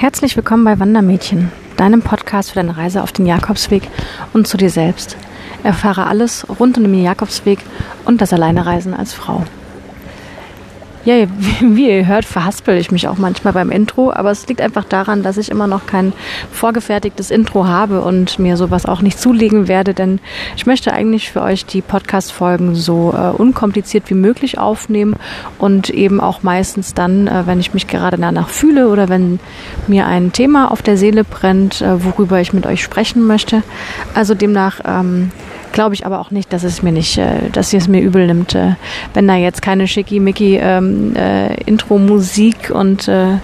Herzlich willkommen bei Wandermädchen, deinem Podcast für deine Reise auf den Jakobsweg und zu dir selbst. Erfahre alles rund um den Jakobsweg und das Alleinereisen als Frau. Ja, wie ihr hört, verhaspel ich mich auch manchmal beim Intro, aber es liegt einfach daran, dass ich immer noch kein vorgefertigtes Intro habe und mir sowas auch nicht zulegen werde, denn ich möchte eigentlich für euch die Podcast-Folgen so äh, unkompliziert wie möglich aufnehmen und eben auch meistens dann, äh, wenn ich mich gerade danach fühle oder wenn mir ein Thema auf der Seele brennt, äh, worüber ich mit euch sprechen möchte. Also demnach ähm, glaube ich aber auch nicht, dass es mir nicht, äh, dass ihr es mir übel nimmt, äh, wenn da jetzt keine schickimicki ähm, äh, Intro-Musik und äh, äh,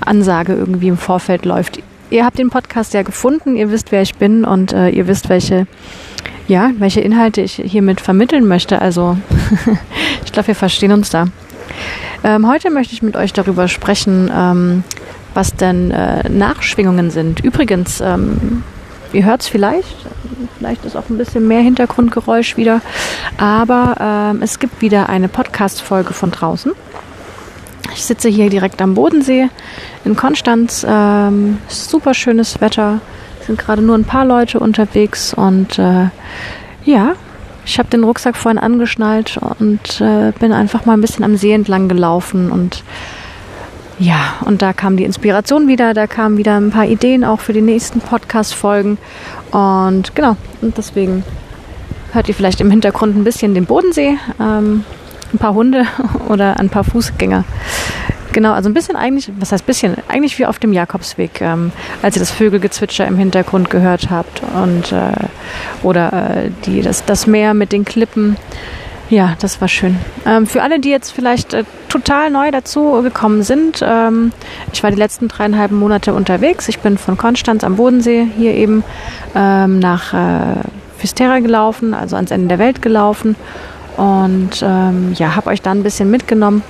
Ansage irgendwie im Vorfeld läuft. Ihr habt den Podcast ja gefunden, ihr wisst, wer ich bin und äh, ihr wisst, welche ja, welche Inhalte ich hiermit vermitteln möchte. Also ich glaube, wir verstehen uns da. Ähm, heute möchte ich mit euch darüber sprechen, ähm, was denn äh, Nachschwingungen sind. Übrigens, ähm, ihr hört es vielleicht, vielleicht ist auch ein bisschen mehr Hintergrundgeräusch wieder, aber ähm, es gibt wieder eine Podcast-Folge von draußen. Ich sitze hier direkt am Bodensee in Konstanz. Ähm, super schönes Wetter. Es sind gerade nur ein paar Leute unterwegs und äh, ja, ich habe den Rucksack vorhin angeschnallt und äh, bin einfach mal ein bisschen am See entlang gelaufen und ja, und da kam die Inspiration wieder, da kamen wieder ein paar Ideen auch für die nächsten Podcast-Folgen. Und genau, und deswegen hört ihr vielleicht im Hintergrund ein bisschen den Bodensee, ähm, ein paar Hunde oder ein paar Fußgänger. Genau, also ein bisschen eigentlich, was heißt bisschen, eigentlich wie auf dem Jakobsweg, ähm, als ihr das Vögelgezwitscher im Hintergrund gehört habt und äh, oder äh, die, das, das Meer mit den Klippen. Ja, das war schön. Ähm, für alle, die jetzt vielleicht äh, total neu dazu gekommen sind, ähm, ich war die letzten dreieinhalb Monate unterwegs. Ich bin von Konstanz am Bodensee hier eben ähm, nach äh, Fisterra gelaufen, also ans Ende der Welt gelaufen und ähm, ja, habe euch da ein bisschen mitgenommen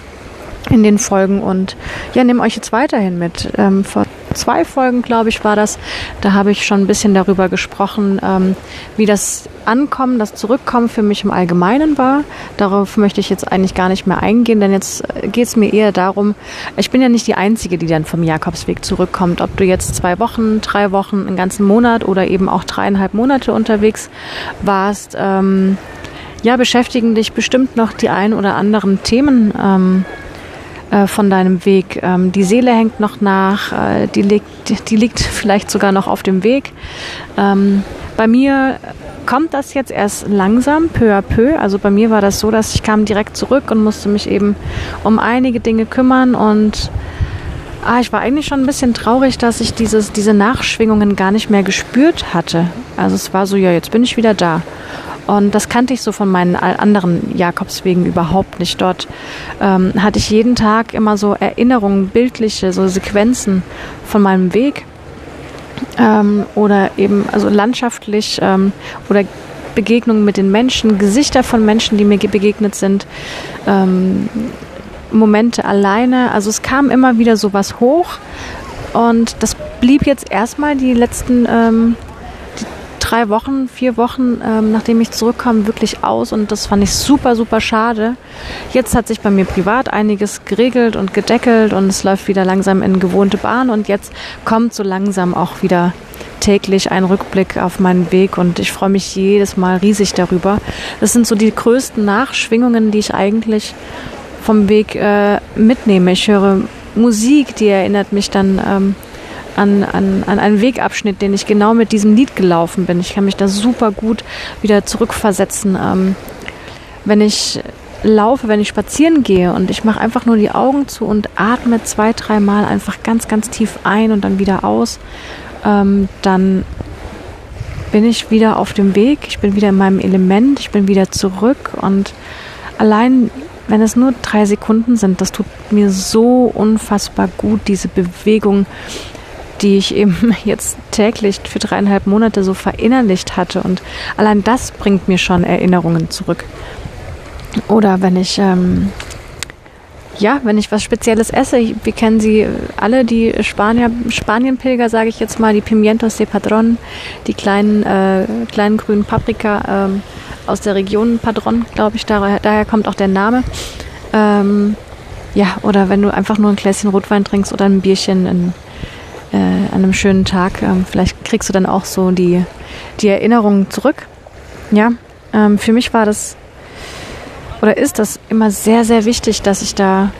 in den Folgen und ja, nehme euch jetzt weiterhin mit. Ähm, vor zwei Folgen, glaube ich, war das. Da habe ich schon ein bisschen darüber gesprochen, ähm, wie das Ankommen, das Zurückkommen für mich im Allgemeinen war. Darauf möchte ich jetzt eigentlich gar nicht mehr eingehen, denn jetzt äh, geht es mir eher darum, ich bin ja nicht die Einzige, die dann vom Jakobsweg zurückkommt. Ob du jetzt zwei Wochen, drei Wochen, einen ganzen Monat oder eben auch dreieinhalb Monate unterwegs warst, ähm, ja, beschäftigen dich bestimmt noch die ein oder anderen Themen. Ähm, äh, von deinem Weg. Ähm, die Seele hängt noch nach, äh, die, liegt, die liegt vielleicht sogar noch auf dem Weg. Ähm, bei mir kommt das jetzt erst langsam, peu à peu. Also bei mir war das so, dass ich kam direkt zurück und musste mich eben um einige Dinge kümmern und ah, ich war eigentlich schon ein bisschen traurig, dass ich dieses, diese Nachschwingungen gar nicht mehr gespürt hatte. Also es war so, ja, jetzt bin ich wieder da. Und das kannte ich so von meinen anderen Jakobswegen überhaupt nicht. Dort ähm, hatte ich jeden Tag immer so Erinnerungen, bildliche, so Sequenzen von meinem Weg. Ähm, oder eben also landschaftlich ähm, oder Begegnungen mit den Menschen, Gesichter von Menschen, die mir begegnet sind, ähm, Momente alleine. Also es kam immer wieder sowas hoch und das blieb jetzt erstmal die letzten ähm, drei Wochen, vier Wochen, ähm, nachdem ich zurückkam, wirklich aus und das fand ich super, super schade. Jetzt hat sich bei mir privat einiges geregelt und gedeckelt und es läuft wieder langsam in gewohnte Bahn und jetzt kommt so langsam auch wieder täglich ein Rückblick auf meinen Weg und ich freue mich jedes Mal riesig darüber. Das sind so die größten Nachschwingungen, die ich eigentlich vom Weg äh, mitnehme. Ich höre Musik, die erinnert mich dann ähm, an, an, an einen Wegabschnitt, den ich genau mit diesem Lied gelaufen bin. Ich kann mich da super gut wieder zurückversetzen. Ähm, wenn ich laufe, wenn ich spazieren gehe und ich mache einfach nur die Augen zu und atme zwei, dreimal einfach ganz, ganz tief ein und dann wieder aus, ähm, dann bin ich wieder auf dem Weg, ich bin wieder in meinem Element, ich bin wieder zurück und allein wenn es nur drei Sekunden sind, das tut mir so unfassbar gut, diese Bewegung die ich eben jetzt täglich für dreieinhalb Monate so verinnerlicht hatte. Und allein das bringt mir schon Erinnerungen zurück. Oder wenn ich, ähm, ja, wenn ich was Spezielles esse, wir kennen sie alle, die Spanier, Spanienpilger, sage ich jetzt mal, die Pimientos de Padron, die kleinen, äh, kleinen grünen Paprika ähm, aus der Region Padron, glaube ich, daher, daher kommt auch der Name. Ähm, ja, oder wenn du einfach nur ein Gläschen Rotwein trinkst oder ein Bierchen in, äh, an einem schönen Tag, ähm, vielleicht kriegst du dann auch so die, die Erinnerungen zurück. Ja, ähm, für mich war das oder ist das immer sehr, sehr wichtig, dass ich da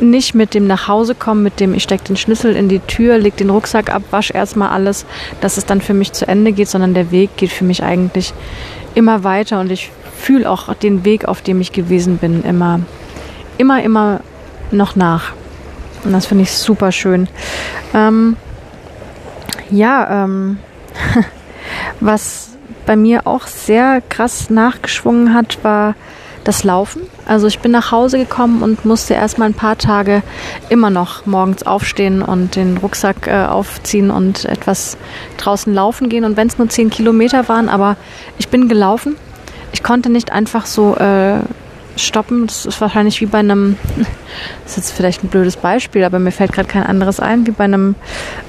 nicht mit dem nach Hause kommen, mit dem ich stecke den Schlüssel in die Tür, leg den Rucksack ab, wasch erstmal alles, dass es dann für mich zu Ende geht, sondern der Weg geht für mich eigentlich immer weiter und ich fühle auch den Weg, auf dem ich gewesen bin, immer, immer, immer noch nach. Und das finde ich super schön. Ähm, ja, ähm, was bei mir auch sehr krass nachgeschwungen hat, war das Laufen. Also ich bin nach Hause gekommen und musste erstmal ein paar Tage immer noch morgens aufstehen und den Rucksack äh, aufziehen und etwas draußen laufen gehen. Und wenn es nur zehn Kilometer waren, aber ich bin gelaufen. Ich konnte nicht einfach so äh, stoppen. Das ist wahrscheinlich wie bei einem, das ist jetzt vielleicht ein blödes Beispiel, aber mir fällt gerade kein anderes ein, wie bei einem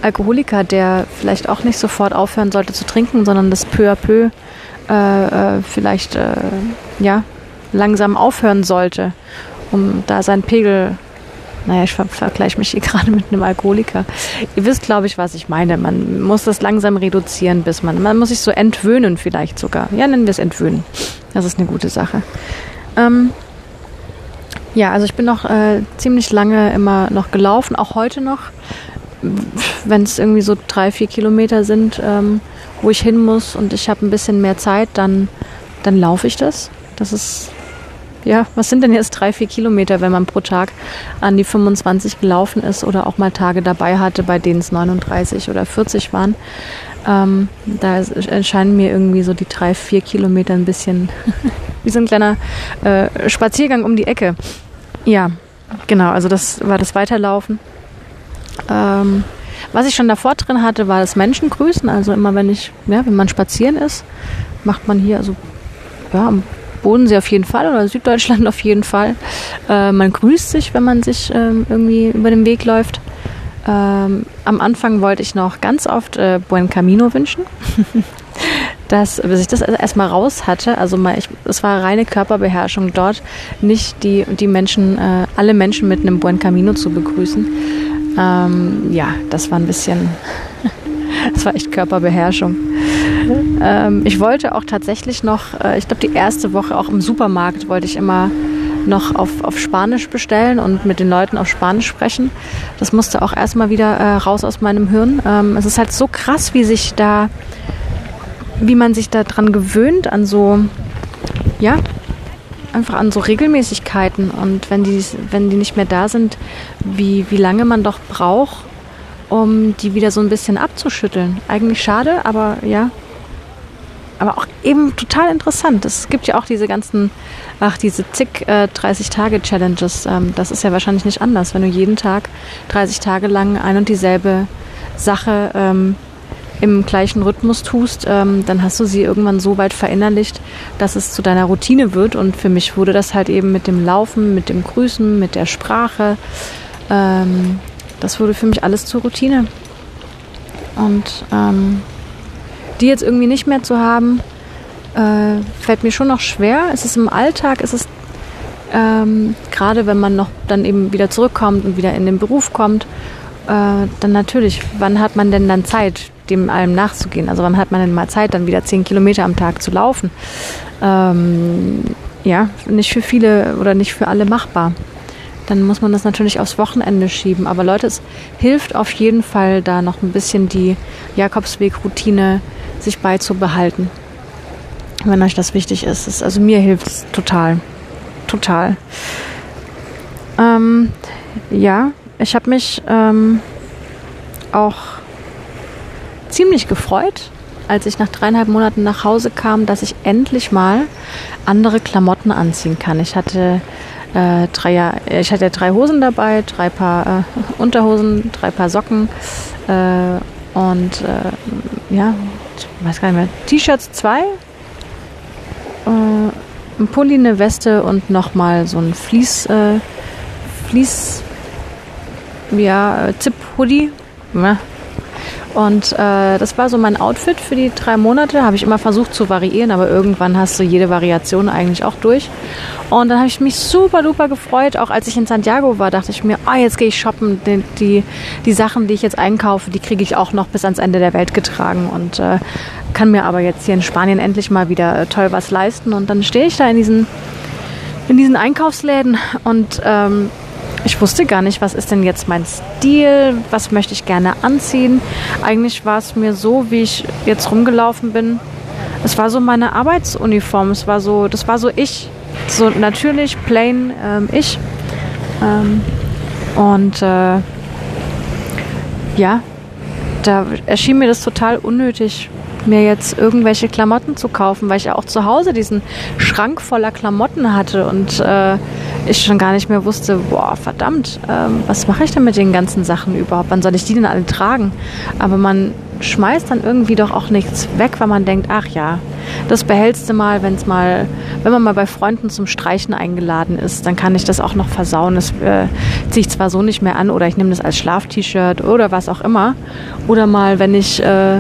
Alkoholiker, der vielleicht auch nicht sofort aufhören sollte zu trinken, sondern das peu à peu äh, äh vielleicht äh, ja langsam aufhören sollte, um da seinen Pegel naja, ich ver vergleiche mich hier gerade mit einem Alkoholiker. Ihr wisst, glaube ich, was ich meine. Man muss das langsam reduzieren, bis man, man muss sich so entwöhnen vielleicht sogar. Ja, nennen wir es entwöhnen. Das ist eine gute Sache. Ähm, ja, also ich bin noch äh, ziemlich lange immer noch gelaufen, auch heute noch, wenn es irgendwie so drei, vier Kilometer sind, ähm, wo ich hin muss und ich habe ein bisschen mehr Zeit, dann, dann laufe ich das. Das ist ja, was sind denn jetzt drei, vier Kilometer, wenn man pro Tag an die 25 gelaufen ist oder auch mal Tage dabei hatte, bei denen es 39 oder 40 waren? Ähm, da erscheinen mir irgendwie so die drei, vier Kilometer ein bisschen wie so ein kleiner äh, Spaziergang um die Ecke. Ja, genau, also das war das Weiterlaufen. Ähm, was ich schon davor drin hatte, war das Menschengrüßen. Also immer wenn ich, ja, wenn man spazieren ist, macht man hier also ja, am Bodensee auf jeden Fall oder Süddeutschland auf jeden Fall. Äh, man grüßt sich, wenn man sich ähm, irgendwie über den Weg läuft. Ähm, am Anfang wollte ich noch ganz oft äh, Buen Camino wünschen. dass, bis ich das erstmal raus hatte, also mal, ich, es war reine Körperbeherrschung dort, nicht die, die Menschen, äh, alle Menschen mit einem Buen Camino zu begrüßen. Ähm, ja, das war ein bisschen, das war echt Körperbeherrschung. Ähm, ich wollte auch tatsächlich noch, äh, ich glaube, die erste Woche auch im Supermarkt wollte ich immer noch auf, auf Spanisch bestellen und mit den Leuten auf Spanisch sprechen. Das musste auch erstmal wieder äh, raus aus meinem Hirn. Ähm, es ist halt so krass, wie sich da, wie man sich da dran gewöhnt, an so, ja, einfach an so Regelmäßigkeiten. Und wenn die, wenn die nicht mehr da sind, wie, wie lange man doch braucht, um die wieder so ein bisschen abzuschütteln. Eigentlich schade, aber ja, aber auch eben total interessant. Es gibt ja auch diese ganzen, ach, diese zig äh, 30-Tage-Challenges. Ähm, das ist ja wahrscheinlich nicht anders. Wenn du jeden Tag 30 Tage lang ein und dieselbe Sache ähm, im gleichen Rhythmus tust, ähm, dann hast du sie irgendwann so weit verinnerlicht, dass es zu deiner Routine wird. Und für mich wurde das halt eben mit dem Laufen, mit dem Grüßen, mit der Sprache. Ähm, das wurde für mich alles zur Routine. Und ähm, die jetzt irgendwie nicht mehr zu haben, äh, fällt mir schon noch schwer. Es ist im Alltag, es ist ähm, gerade wenn man noch dann eben wieder zurückkommt und wieder in den Beruf kommt, äh, dann natürlich, wann hat man denn dann Zeit, dem allem nachzugehen? Also wann hat man denn mal Zeit, dann wieder zehn Kilometer am Tag zu laufen? Ähm, ja, nicht für viele oder nicht für alle machbar. Dann muss man das natürlich aufs Wochenende schieben. Aber Leute, es hilft auf jeden Fall, da noch ein bisschen die Jakobsweg-Routine sich beizubehalten, wenn euch das wichtig ist. Das, also mir hilft es total, total. Ähm, ja, ich habe mich ähm, auch ziemlich gefreut, als ich nach dreieinhalb Monaten nach Hause kam, dass ich endlich mal andere Klamotten anziehen kann. Ich hatte äh, drei, ich hatte drei Hosen dabei, drei Paar äh, Unterhosen, drei Paar Socken äh, und äh, ja, ich weiß gar nicht mehr, T-Shirts zwei, äh, ein Pulli, eine Weste und nochmal so ein Fließ, äh, Fließ, ja, Zip-Hoodie. Ja. Und äh, das war so mein Outfit für die drei Monate. Habe ich immer versucht zu variieren, aber irgendwann hast du jede Variation eigentlich auch durch. Und dann habe ich mich super duper gefreut. Auch als ich in Santiago war, dachte ich mir, oh, jetzt gehe ich shoppen. Die, die, die, Sachen, die ich jetzt einkaufe, die kriege ich auch noch bis ans Ende der Welt getragen. Und äh, kann mir aber jetzt hier in Spanien endlich mal wieder äh, toll was leisten. Und dann stehe ich da in diesen, in diesen Einkaufsläden und ähm, ich wusste gar nicht, was ist denn jetzt mein Stil, was möchte ich gerne anziehen. Eigentlich war es mir so, wie ich jetzt rumgelaufen bin. Es war so meine Arbeitsuniform. Es war so, das war so ich, so natürlich plain ähm, ich. Ähm, und äh, ja, da erschien mir das total unnötig, mir jetzt irgendwelche Klamotten zu kaufen, weil ich ja auch zu Hause diesen Schrank voller Klamotten hatte und äh, ich schon gar nicht mehr wusste, boah, verdammt, ähm, was mache ich denn mit den ganzen Sachen überhaupt? Wann soll ich die denn alle tragen? Aber man schmeißt dann irgendwie doch auch nichts weg, weil man denkt, ach ja, das behältst du mal, wenn es mal, wenn man mal bei Freunden zum Streichen eingeladen ist, dann kann ich das auch noch versauen. Das äh, ziehe ich zwar so nicht mehr an oder ich nehme das als Schlaf-T-Shirt oder was auch immer. Oder mal, wenn ich äh,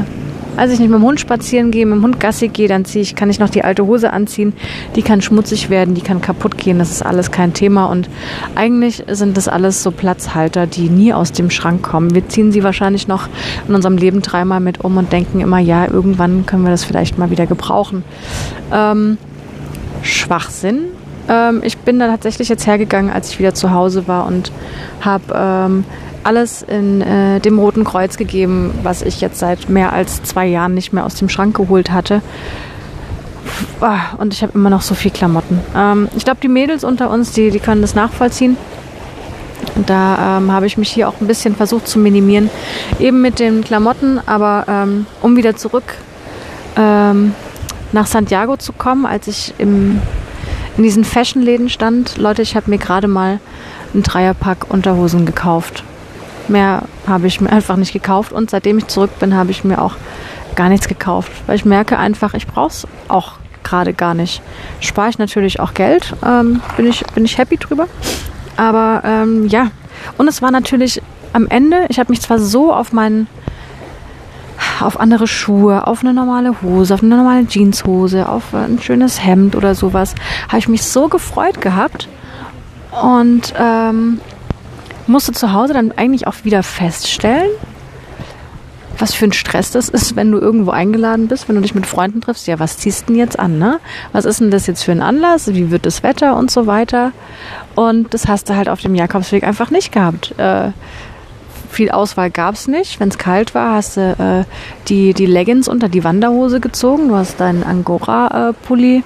als ich nicht mit dem Hund spazieren gehe, mit dem Hund Gassi gehe, dann ziehe ich, kann ich noch die alte Hose anziehen. Die kann schmutzig werden, die kann kaputt gehen. Das ist alles kein Thema. Und eigentlich sind das alles so Platzhalter, die nie aus dem Schrank kommen. Wir ziehen sie wahrscheinlich noch in unserem Leben dreimal mit um und denken immer, ja, irgendwann können wir das vielleicht mal wieder gebrauchen. Ähm, Schwachsinn. Ähm, ich bin da tatsächlich jetzt hergegangen, als ich wieder zu Hause war und habe ähm, alles in äh, dem Roten Kreuz gegeben, was ich jetzt seit mehr als zwei Jahren nicht mehr aus dem Schrank geholt hatte. Ah, und ich habe immer noch so viel Klamotten. Ähm, ich glaube, die Mädels unter uns, die, die können das nachvollziehen. Da ähm, habe ich mich hier auch ein bisschen versucht zu minimieren, eben mit den Klamotten. Aber ähm, um wieder zurück ähm, nach Santiago zu kommen, als ich im, in diesen Fashion-Läden stand, Leute, ich habe mir gerade mal einen Dreierpack Unterhosen gekauft. Mehr habe ich mir einfach nicht gekauft und seitdem ich zurück bin, habe ich mir auch gar nichts gekauft, weil ich merke einfach, ich brauche es auch gerade gar nicht. Spare ich natürlich auch Geld, ähm, bin, ich, bin ich happy drüber. Aber ähm, ja, und es war natürlich am Ende, ich habe mich zwar so auf meinen auf andere Schuhe, auf eine normale Hose, auf eine normale Jeanshose, auf ein schönes Hemd oder sowas, habe ich mich so gefreut gehabt. Und ähm, musste zu Hause dann eigentlich auch wieder feststellen, was für ein Stress das ist, wenn du irgendwo eingeladen bist, wenn du dich mit Freunden triffst. Ja, was ziehst du denn jetzt an, ne? Was ist denn das jetzt für ein Anlass? Wie wird das Wetter und so weiter? Und das hast du halt auf dem Jakobsweg einfach nicht gehabt. Äh, viel Auswahl gab es nicht. Wenn es kalt war, hast du äh, die, die Leggings unter die Wanderhose gezogen. Du hast deinen Angora-Pulli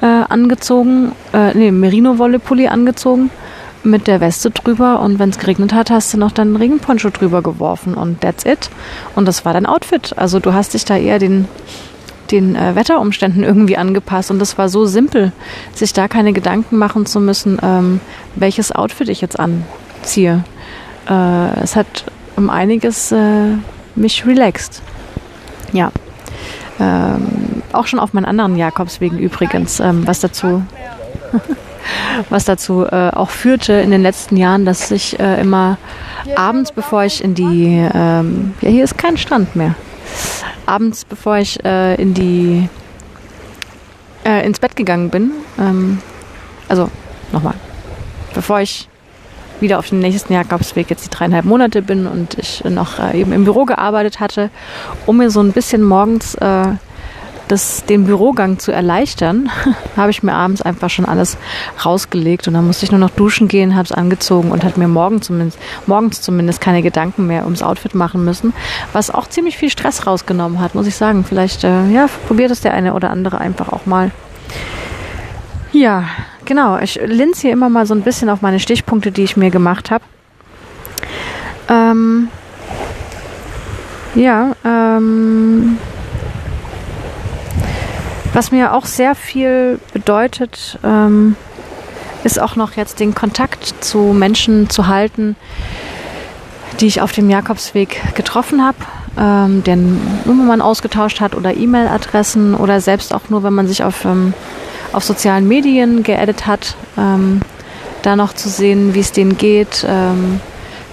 äh, angezogen, äh, nee, Merino-Wolle-Pulli angezogen mit der Weste drüber und wenn es geregnet hat, hast du noch deinen Regenponcho drüber geworfen und that's it. Und das war dein Outfit. Also du hast dich da eher den, den äh, Wetterumständen irgendwie angepasst und das war so simpel, sich da keine Gedanken machen zu müssen, ähm, welches Outfit ich jetzt anziehe. Äh, es hat um einiges äh, mich relaxed. Ja. Ähm, auch schon auf meinen anderen Jakobswegen übrigens, ähm, was dazu was dazu äh, auch führte in den letzten Jahren, dass ich äh, immer abends, bevor ich in die, ähm, ja hier ist kein Strand mehr, abends, bevor ich äh, in die, äh, ins Bett gegangen bin, ähm, also nochmal, bevor ich wieder auf den nächsten Jakobsweg jetzt die dreieinhalb Monate bin und ich noch äh, eben im Büro gearbeitet hatte, um mir so ein bisschen morgens äh, das, den Bürogang zu erleichtern, habe ich mir abends einfach schon alles rausgelegt und dann musste ich nur noch duschen gehen, habe es angezogen und hat mir morgen zumindest, morgens zumindest keine Gedanken mehr ums Outfit machen müssen, was auch ziemlich viel Stress rausgenommen hat, muss ich sagen. Vielleicht, äh, ja, probiert es der eine oder andere einfach auch mal. Ja, genau. Ich linse hier immer mal so ein bisschen auf meine Stichpunkte, die ich mir gemacht habe. Ähm, ja, ähm, was mir auch sehr viel bedeutet, ähm, ist auch noch jetzt den Kontakt zu Menschen zu halten, die ich auf dem Jakobsweg getroffen habe, ähm, den Nummern ausgetauscht hat oder E-Mail-Adressen oder selbst auch nur, wenn man sich auf, ähm, auf sozialen Medien geedit hat, ähm, da noch zu sehen, wie es denen geht, ähm,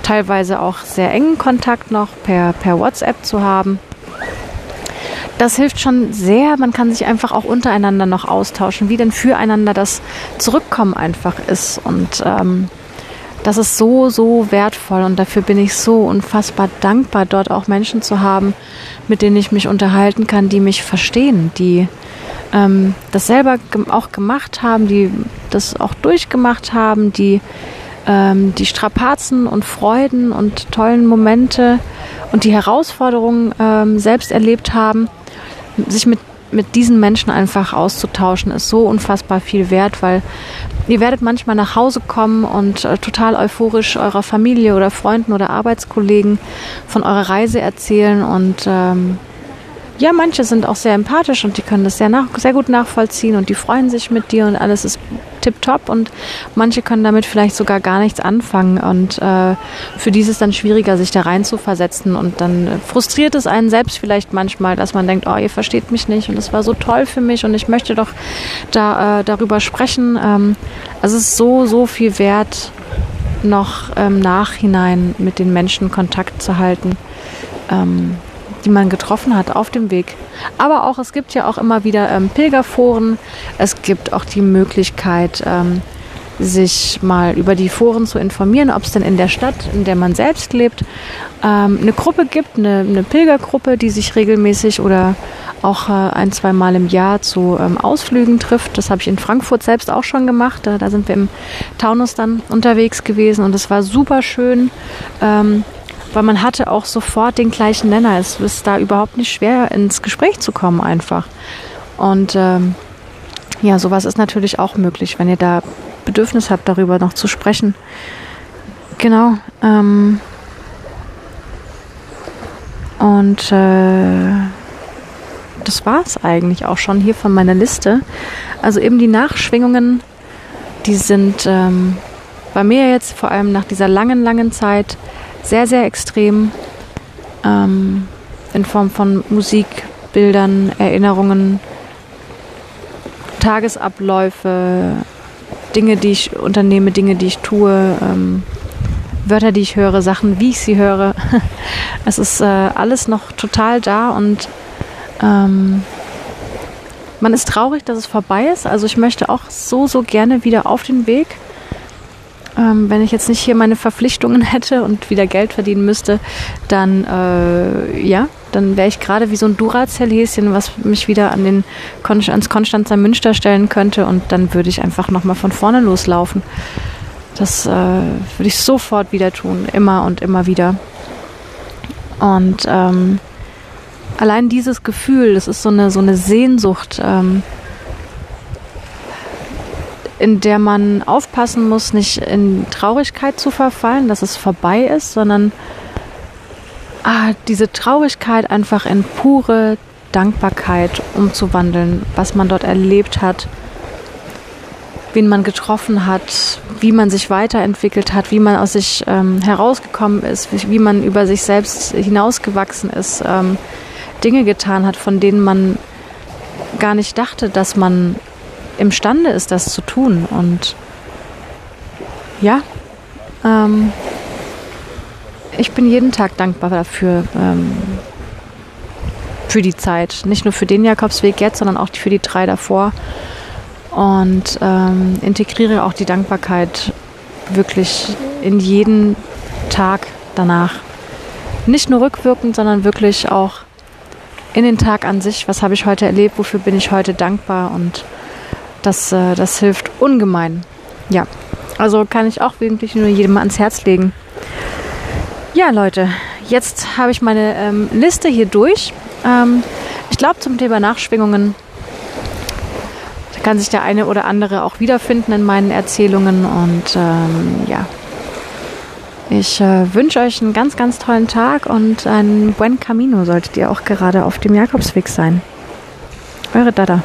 teilweise auch sehr engen Kontakt noch per, per WhatsApp zu haben. Das hilft schon sehr. Man kann sich einfach auch untereinander noch austauschen, wie denn füreinander das Zurückkommen einfach ist. Und ähm, das ist so, so wertvoll und dafür bin ich so unfassbar dankbar, dort auch Menschen zu haben, mit denen ich mich unterhalten kann, die mich verstehen, die ähm, das selber auch gemacht haben, die das auch durchgemacht haben, die ähm, die Strapazen und Freuden und tollen Momente und die Herausforderungen ähm, selbst erlebt haben, sich mit mit diesen Menschen einfach auszutauschen, ist so unfassbar viel wert, weil ihr werdet manchmal nach Hause kommen und äh, total euphorisch eurer Familie oder Freunden oder Arbeitskollegen von eurer Reise erzählen und ähm, ja, manche sind auch sehr empathisch und die können das sehr, nach, sehr gut nachvollziehen und die freuen sich mit dir und alles ist tipptopp und manche können damit vielleicht sogar gar nichts anfangen und äh, für die ist es dann schwieriger, sich da rein zu versetzen und dann frustriert es einen selbst vielleicht manchmal, dass man denkt, oh, ihr versteht mich nicht und es war so toll für mich und ich möchte doch da äh, darüber sprechen. Ähm, also es ist so, so viel wert, noch im Nachhinein mit den Menschen Kontakt zu halten. Ähm, die man getroffen hat auf dem Weg. Aber auch, es gibt ja auch immer wieder ähm, Pilgerforen. Es gibt auch die Möglichkeit, ähm, sich mal über die Foren zu informieren, ob es denn in der Stadt, in der man selbst lebt, ähm, eine Gruppe gibt, eine, eine, Pilgergruppe, die sich regelmäßig oder auch äh, ein, zwei Mal im Jahr zu ähm, Ausflügen trifft. Das habe ich in Frankfurt selbst auch schon gemacht. Da, da, sind wir im Taunus dann unterwegs gewesen und es war super schön. Ähm, weil man hatte auch sofort den gleichen Nenner. Es ist da überhaupt nicht schwer, ins Gespräch zu kommen einfach. Und ähm, ja, sowas ist natürlich auch möglich, wenn ihr da Bedürfnis habt, darüber noch zu sprechen. Genau. Ähm, und äh, das war es eigentlich auch schon hier von meiner Liste. Also eben die Nachschwingungen, die sind ähm, bei mir jetzt vor allem nach dieser langen, langen Zeit sehr, sehr extrem ähm, in Form von Musik, Bildern, Erinnerungen, Tagesabläufe, Dinge, die ich unternehme, Dinge, die ich tue, ähm, Wörter, die ich höre, Sachen, wie ich sie höre. es ist äh, alles noch total da und ähm, man ist traurig, dass es vorbei ist. Also ich möchte auch so, so gerne wieder auf den Weg. Ähm, wenn ich jetzt nicht hier meine Verpflichtungen hätte und wieder Geld verdienen müsste, dann äh, ja, dann wäre ich gerade wie so ein Duracell-Häschen, was mich wieder an den Kon ans Konstanzer Münster stellen könnte und dann würde ich einfach nochmal von vorne loslaufen. Das äh, würde ich sofort wieder tun, immer und immer wieder. Und ähm, allein dieses Gefühl, das ist so eine, so eine Sehnsucht, ähm, in der man aufpassen muss, nicht in Traurigkeit zu verfallen, dass es vorbei ist, sondern ah, diese Traurigkeit einfach in pure Dankbarkeit umzuwandeln, was man dort erlebt hat, wen man getroffen hat, wie man sich weiterentwickelt hat, wie man aus sich ähm, herausgekommen ist, wie, wie, man über sich selbst hinausgewachsen ist, ähm, Dinge getan hat, von denen man gar nicht dachte, dass man imstande ist, das zu tun. Und ja, ähm, ich bin jeden Tag dankbar dafür, ähm, für die Zeit. Nicht nur für den Jakobsweg jetzt, sondern auch für die drei davor. Und ähm, integriere auch die Dankbarkeit wirklich in jeden Tag danach. Nicht nur rückwirkend, sondern wirklich auch in den Tag an sich. Was habe ich heute erlebt? Wofür bin ich heute dankbar? Und das, äh, das hilft ungemein. Ja, also kann ich auch wirklich nur jedem ans Herz legen. Ja, Leute, jetzt habe ich meine ähm, Liste hier durch. Ähm, ich glaube, zum Thema Nachschwingungen da kann sich der eine oder andere auch wiederfinden in meinen Erzählungen. Und ähm, ja, ich äh, wünsche euch einen ganz, ganz tollen Tag und ein Buen Camino solltet ihr auch gerade auf dem Jakobsweg sein. Eure Dada.